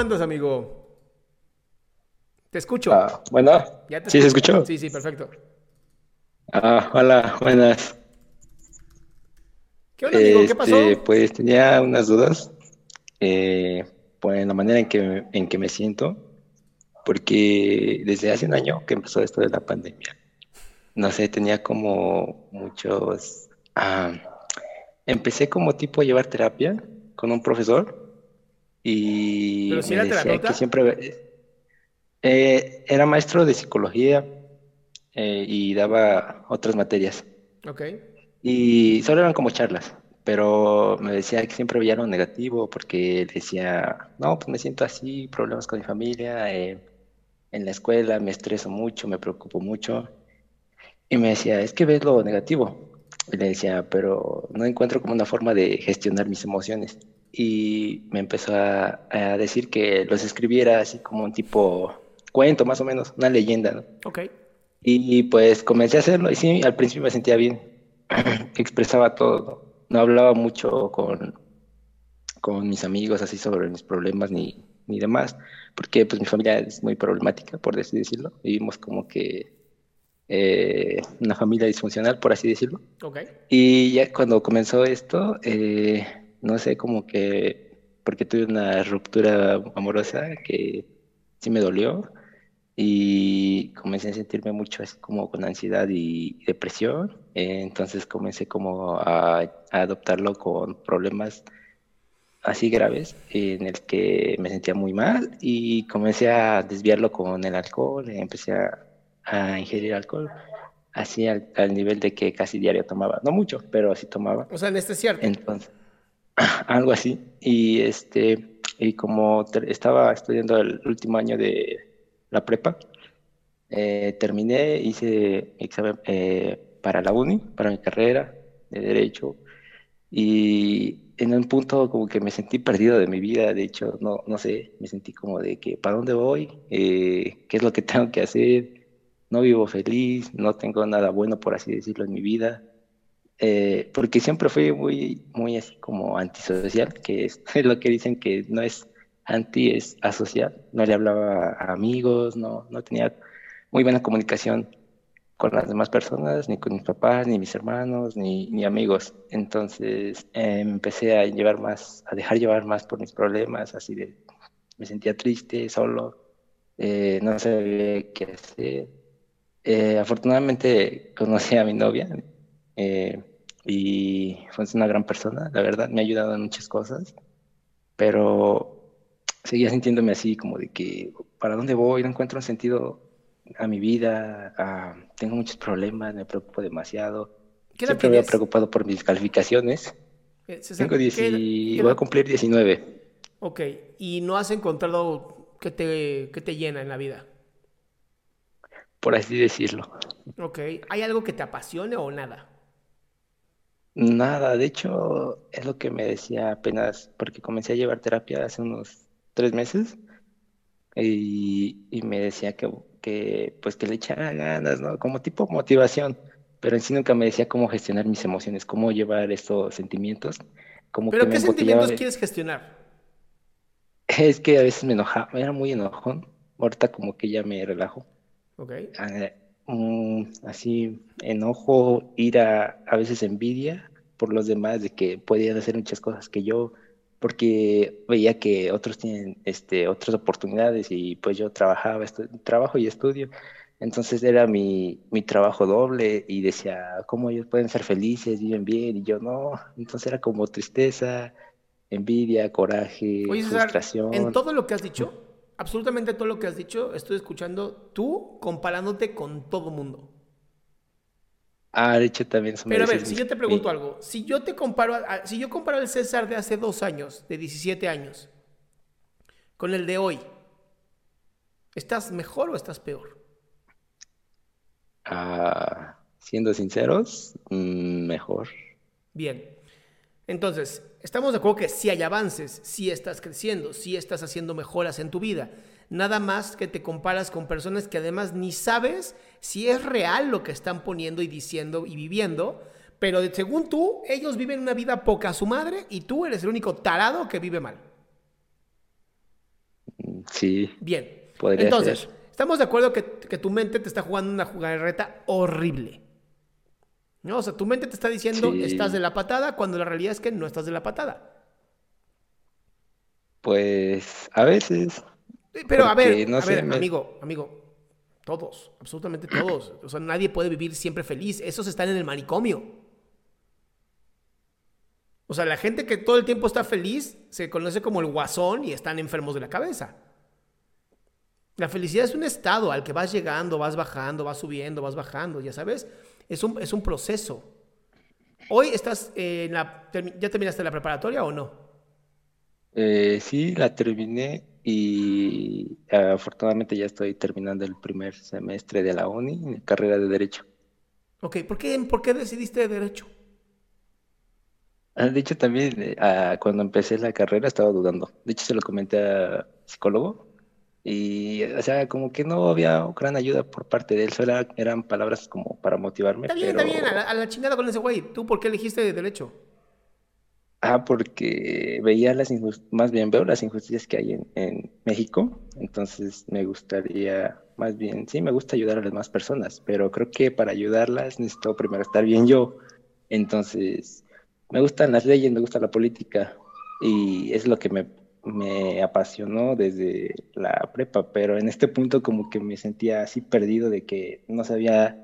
Andas, amigo? Te escucho. Ah, bueno, ¿Ya te ¿sí se escucho? escuchó? Sí, sí, perfecto. Ah, hola, buenas. ¿Qué onda, amigo? ¿Qué pasó? Este, pues tenía unas dudas, eh, pues en la manera en que, en que me siento, porque desde hace un año que empezó esto de la pandemia, no sé, tenía como muchos, ah, empecé como tipo a llevar terapia con un profesor y ¿Pero si me era decía que siempre, eh, era maestro de psicología eh, y daba otras materias. Ok. Y solo eran como charlas, pero me decía que siempre veía lo negativo porque decía, no, pues me siento así, problemas con mi familia, eh, en la escuela me estreso mucho, me preocupo mucho. Y me decía, es que ves lo negativo. Y le decía, pero no encuentro como una forma de gestionar mis emociones. Y me empezó a, a decir que los escribiera así como un tipo cuento, más o menos, una leyenda, ¿no? Ok. Y pues comencé a hacerlo y sí, al principio me sentía bien, expresaba todo, no hablaba mucho con, con mis amigos así sobre mis problemas ni, ni demás, porque pues mi familia es muy problemática, por así decirlo, vivimos como que eh, una familia disfuncional, por así decirlo. Ok. Y ya cuando comenzó esto, eh, no sé, como que, porque tuve una ruptura amorosa que sí me dolió y comencé a sentirme mucho así como con ansiedad y depresión. Eh, entonces comencé como a, a adoptarlo con problemas así graves en el que me sentía muy mal y comencé a desviarlo con el alcohol, eh, empecé a, a ingerir alcohol así al, al nivel de que casi diario tomaba, no mucho, pero así tomaba. O sea, anestesiarte. Entonces, algo así. Y este, y como estaba estudiando el último año de la prepa, eh, terminé, hice examen eh, para la uni, para mi carrera de Derecho, y en un punto como que me sentí perdido de mi vida, de hecho, no, no sé, me sentí como de que, ¿para dónde voy? Eh, ¿qué es lo que tengo que hacer? No vivo feliz, no tengo nada bueno, por así decirlo, en mi vida. Eh, porque siempre fui muy, muy así como antisocial, que es lo que dicen que no es anti, es asocial. No le hablaba a amigos, no, no tenía muy buena comunicación con las demás personas, ni con mis papás, ni mis hermanos, ni, ni amigos. Entonces me empecé a llevar más, a dejar llevar más por mis problemas, así de, me sentía triste, solo, eh, no sabía qué hacer. Eh, afortunadamente conocí a mi novia eh, y fue una gran persona, la verdad, me ha ayudado en muchas cosas, pero seguía sintiéndome así como de que, ¿para dónde voy? No encuentro un sentido a mi vida, ah, tengo muchos problemas, me preocupo demasiado. ¿Qué edad Siempre me he preocupado por mis calificaciones. Eh, Tengo 10 ¿qué edad- y voy a cumplir 19. Ok. ¿Y no has encontrado qué te, qué te llena en la vida? por así decirlo. Ok. ¿Hay algo que te apasione o nada? Nada, de hecho, es lo que me decía apenas, porque comencé a llevar terapia hace unos tres meses y, y me decía que que pues que le echara ganas, ¿no? Como tipo motivación, pero en sí nunca me decía cómo gestionar mis emociones, cómo llevar estos sentimientos. Como ¿Pero que qué sentimientos quieres gestionar? Es que a veces me enojaba, era muy enojón. Ahorita como que ya me relajo. Ok. Mm, así, enojo, ira, a veces envidia por los demás de que podían hacer muchas cosas que yo, porque veía que otros tienen este, otras oportunidades y pues yo trabajaba, trabajo y estudio. Entonces era mi, mi trabajo doble y decía, ¿cómo ellos pueden ser felices, viven bien? Y yo no. Entonces era como tristeza, envidia, coraje, Oye, frustración. en todo lo que has dicho, absolutamente todo lo que has dicho, estoy escuchando tú comparándote con todo mundo. Ah, de hecho también me Pero a ver, si yo te pregunto mi- algo, si yo te comparo, a- a- si yo comparo al César de hace dos años, de 17 años, con el de hoy, ¿estás mejor o estás peor? Ah, siendo sinceros, mm, mejor. Bien. Entonces, estamos de acuerdo que sí hay avances, sí estás creciendo, sí estás haciendo mejoras en tu vida. Nada más que te comparas con personas que además ni sabes si es real lo que están poniendo y diciendo y viviendo, pero según tú, ellos viven una vida poca a su madre y tú eres el único tarado que vive mal. Sí, Bien. Podría Entonces, ser. estamos de acuerdo que, que tu mente te está jugando una jugarreta horrible. ¿No? O sea, tu mente te está diciendo Sí. estás de la patada cuando la realidad es que no estás de la patada. pues a veces, Pero a ver, no a ver, me- amigo, amigo, todos, absolutamente todos. O sea, nadie puede vivir siempre feliz. Esos están en el manicomio. O sea, la gente que todo el tiempo está feliz se conoce como el guasón y están enfermos de la cabeza. La felicidad es un estado al que vas llegando, vas bajando, vas subiendo, vas bajando, ya sabes. Es un, es un proceso. Hoy estás en la... ¿Ya terminaste la preparatoria o no? eh, sí, la terminé y afortunadamente ya estoy terminando el primer semestre de la uni, en carrera de Derecho. Ok, ¿por qué, por qué decidiste de derecho? Ah, De hecho, también eh, ah, cuando empecé la carrera estaba dudando. De hecho, se lo comenté a psicólogo y, o sea, como que no había gran ayuda por parte de él, solo era- eran palabras como para motivarme, Está bien, pero... está bien, a la, a la chingada con ese güey. ¿Tú por qué elegiste de derecho? Ah, porque veía las injusticias, más bien veo las injusticias que hay en, en México, entonces me gustaría, más bien, sí, me gusta ayudar a las demás personas, pero creo que para ayudarlas necesito primero estar bien yo. Entonces, me gustan las leyes, me gusta la política y es lo que me, me apasionó desde la prepa, pero en este punto como que me sentía así perdido de que no sabía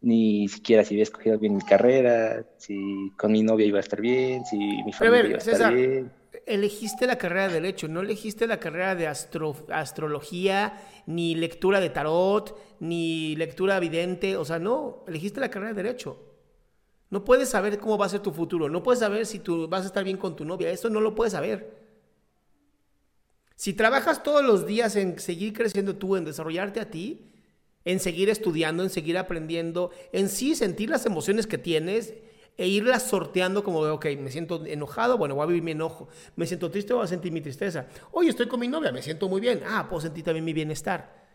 ni siquiera si había escogido bien mi carrera, si con mi novia iba a estar bien, si mi Pero a familia ver, iba a estar César, bien. elegiste la carrera de Derecho, no elegiste la carrera de astro- astrología, ni lectura de tarot, ni lectura vidente, o sea, no, elegiste la carrera de Derecho. No puedes saber cómo va a ser tu futuro, no puedes saber si tú vas a estar bien con tu novia, esto no lo puedes saber. Si trabajas todos los días en seguir creciendo tú, en desarrollarte a ti, en seguir estudiando, en seguir aprendiendo, en sí sentir las emociones que tienes e irlas sorteando como, ok, me siento enojado, bueno, voy a vivir mi enojo. Me siento triste, voy a sentir mi tristeza. Oye, estoy con mi novia, me siento muy bien. Ah, puedo sentir también mi bienestar.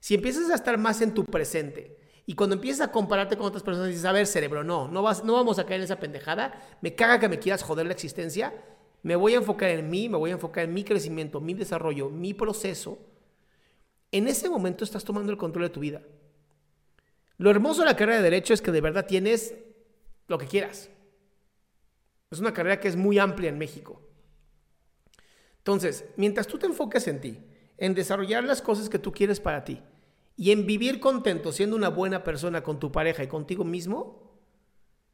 Si empiezas a estar más en tu presente y cuando empiezas a compararte con otras personas dices, a ver, cerebro, no, no, vas, no vamos a caer en esa pendejada, me caga que me quieras joder la existencia, me voy a enfocar en mí, me voy a enfocar en mi crecimiento, mi desarrollo, mi proceso. En ese momento estás tomando el control de tu vida. Lo hermoso de la carrera de Derecho es que de verdad tienes lo que quieras. Es una carrera que es muy amplia en México. Entonces, mientras tú te enfoques en ti, en desarrollar las cosas que tú quieres para ti y en vivir contento siendo una buena persona con tu pareja y contigo mismo,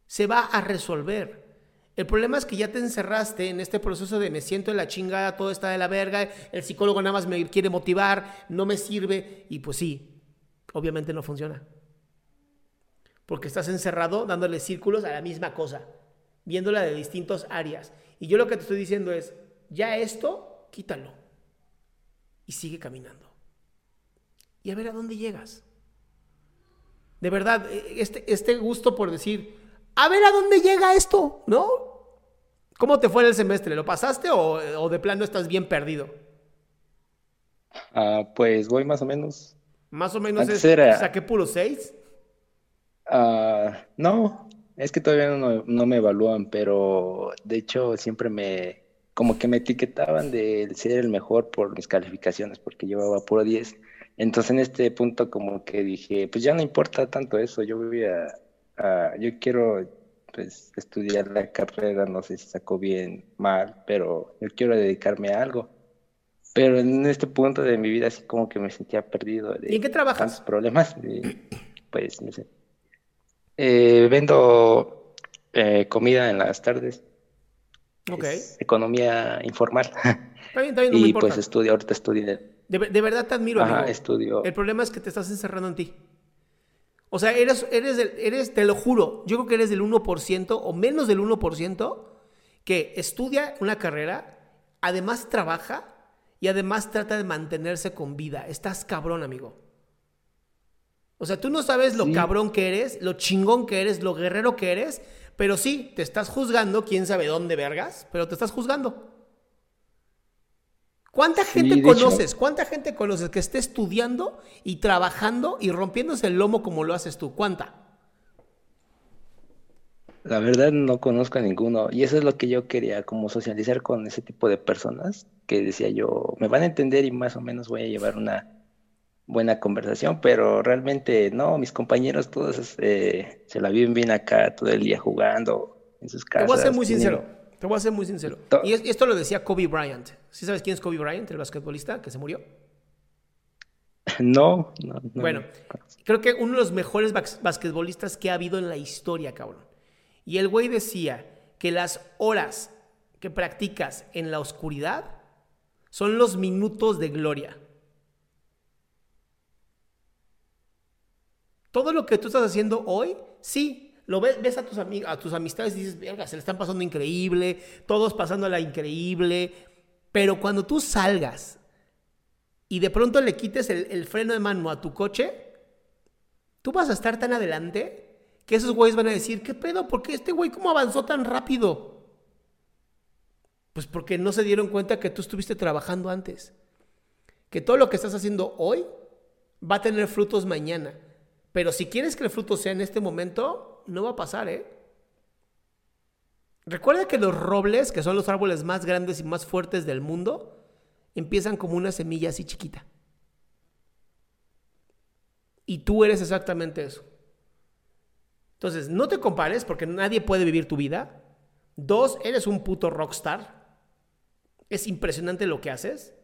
se va a resolver. El problema es que ya te encerraste en este proceso de me siento en la chingada, todo está de la verga, el psicólogo nada más me quiere motivar, no me sirve y pues sí, obviamente no funciona. Porque estás encerrado dándole círculos a la misma cosa, viéndola de distintas áreas. Y yo lo que te estoy diciendo es, ya esto, quítalo y sigue caminando. Y a ver a dónde llegas. De verdad, e- este, este gusto por decir, a ver a dónde llega esto, ¿no? ¿Cómo te fue en el semestre? ¿Lo pasaste o, o de plano estás bien perdido? Ah, pues voy más o menos. Más o menos Antes es, era- saqué puro 6. Ah, no, es que todavía no, no me evalúan, pero de hecho siempre me, como que me etiquetaban de ser el mejor por mis calificaciones, porque llevaba puro 10. Entonces en este punto como que dije, pues ya no importa tanto eso, yo voy a, a- yo quiero pues estudiar la carrera, no sé si sacó bien, mal, pero yo quiero dedicarme a algo. Pero en este punto de mi vida así como que me sentía perdido de ¿Y en qué trabajas? tantos problemas, y, pues no sé. Eh, vendo eh, comida en las tardes. Ok. Es economía informal. Está bien, está bien, no Y pues estudio, ahorita estudio. De, de verdad te admiro, Ajá, amigo. estudio. El problema es que te estás encerrando en ti. O sea, eres, eres, del- eres, te lo juro, yo creo que eres del 1% o menos del 1% que estudia una carrera, además trabaja y además trata de mantenerse con vida. Estás cabrón, amigo. O sea, tú no sabes lo Sí. cabrón que eres, lo chingón que eres, lo guerrero que eres, pero sí, te estás juzgando, quién sabe dónde vergas, pero te estás juzgando. ¿Cuánta Sí, gente hecho- conoces? ¿Cuánta gente conoces que esté estudiando y trabajando y rompiéndose el lomo como lo haces tú? ¿Cuánta? La verdad no conozco a ninguno. Y eso es lo que yo quería, como socializar con ese tipo de personas, que decía yo, me van a entender y más o menos voy a llevar una buena conversación, pero realmente no, mis compañeros todos eh, se la viven bien acá todo el día jugando en sus Te voy a ser casas. muy sincero. Te voy a ser muy sincero. Y es- esto lo decía Kobe Bryant. ¿Sí sabes quién es Kobe Bryant, el basquetbolista que se murió? No, no, no. Bueno, creo que uno de los mejores bas- basquetbolistas que ha habido en la historia, cabrón. Y el güey decía que las horas que practicas en la oscuridad son los minutos de gloria. Todo lo que tú estás haciendo hoy, sí, lo ves, a tus a tus amistades y dices, verga, se le están pasando increíble, todos pasándola increíble, pero cuando tú salgas y de pronto le quites el, el freno de mano a tu coche, tú vas a estar tan adelante que esos güeyes van a decir, ¿qué pedo? ¿Por qué este güey cómo avanzó tan rápido? Pues porque no se dieron cuenta que tú estuviste trabajando antes. Que todo lo que estás haciendo hoy va a tener frutos mañana. Pero si quieres que el fruto sea en este momento, no va a pasar, ¿eh? Recuerda que los robles, que son los árboles más grandes y más fuertes del mundo, empiezan como una semilla así chiquita. Y tú eres exactamente eso. Entonces, no te compares porque nadie puede vivir tu vida. Dos, eres un puto rockstar. Es impresionante lo que haces.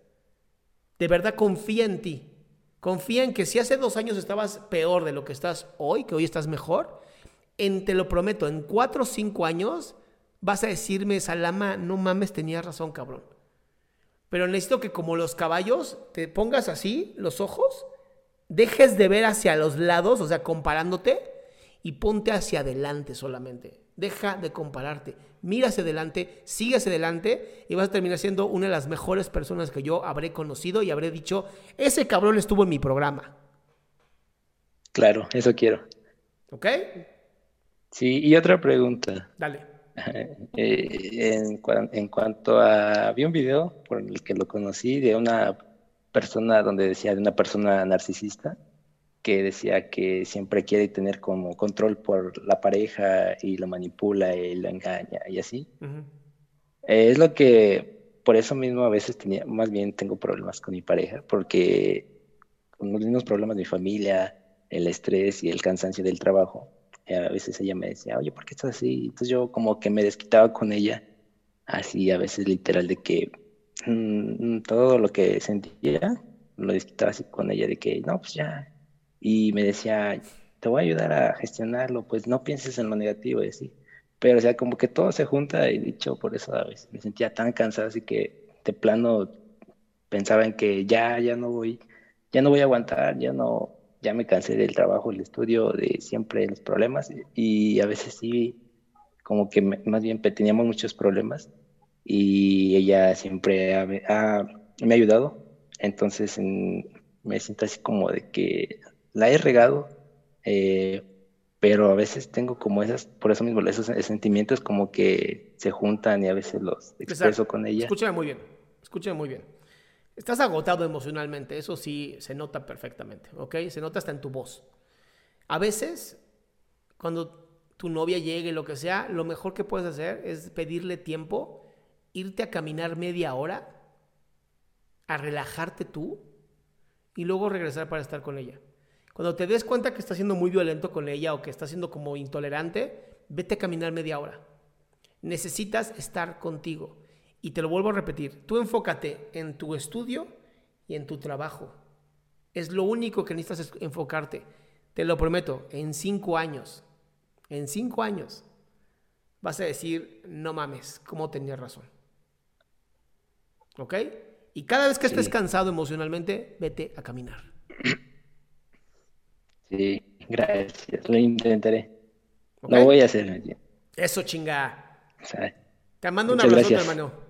De verdad confía en ti. Confía en que si hace dos años estabas peor de lo que estás hoy, que hoy estás mejor, en, te lo prometo, en cuatro o cinco años vas a decirme, Salama, no mames, tenías razón, cabrón. Pero necesito que como los caballos te pongas así los ojos, dejes de ver hacia los lados, o sea, comparándote, y ponte hacia adelante solamente. Deja de compararte. Mira hacia adelante, sigue hacia adelante y vas a terminar siendo una de las mejores personas que yo habré conocido y habré dicho, ese cabrón estuvo en mi programa. Claro, eso quiero. ¿Ok? Sí, y otra pregunta. Dale. Eh, en, cuan- en cuanto a, vi un video por el que lo conocí de una persona donde decía de una persona narcisista que decía que siempre quiere tener como control por la pareja y lo manipula y lo engaña y así. Ujú. Eh, es lo que, por eso mismo a veces tenía, más bien tengo problemas con mi pareja, porque con los mismos problemas de mi familia, el estrés y el cansancio del trabajo, a veces ella me decía, oye, ¿por qué estás así? Entonces yo como que me desquitaba con ella, así a veces literal de que mm, todo lo que sentía, lo desquitaba así con ella, de que no, pues ya. Y me decía, te voy a ayudar a gestionarlo, pues no pienses en lo negativo y así. Pero, o sea, como que todo se junta y dicho, por eso a veces me sentía tan cansado, así que de plano pensaba en que ya, ya no voy, ya no voy a aguantar, ya no, ya me cansé del trabajo, el estudio, de siempre los problemas y a veces sí, como que más bien teníamos muchos problemas y ella siempre ha- ha- me ha ayudado, entonces en- me siento así como de que la he regado, eh, pero a veces tengo como esas, por eso mismo, esos sentimientos como que se juntan y a veces los expreso Exacto. con ella. Escúchame muy bien. Escúchame muy bien. Estás agotado emocionalmente, eso sí se nota perfectamente, ¿ok? Se nota hasta en tu voz. A veces, cuando tu novia llegue, lo que sea, lo mejor que puedes hacer es pedirle tiempo, irte a caminar media hora, a relajarte tú y luego regresar para estar con ella. Cuando te des cuenta que estás siendo muy violento con ella o que estás siendo como intolerante, vete a caminar media hora. Necesitas estar contigo. Y te lo vuelvo a repetir, tú enfócate en tu estudio y en tu trabajo. Es lo único que necesitas enfocarte. Te lo prometo, en cinco años, en cinco años, vas a decir, no mames, ¿cómo tenía razón? ¿Ok? Y cada vez que estés cansado emocionalmente, vete a caminar. Sí, gracias. Lo intentaré. Lo voy a hacer. Eso, chinga. Te mando un abrazo, hermano.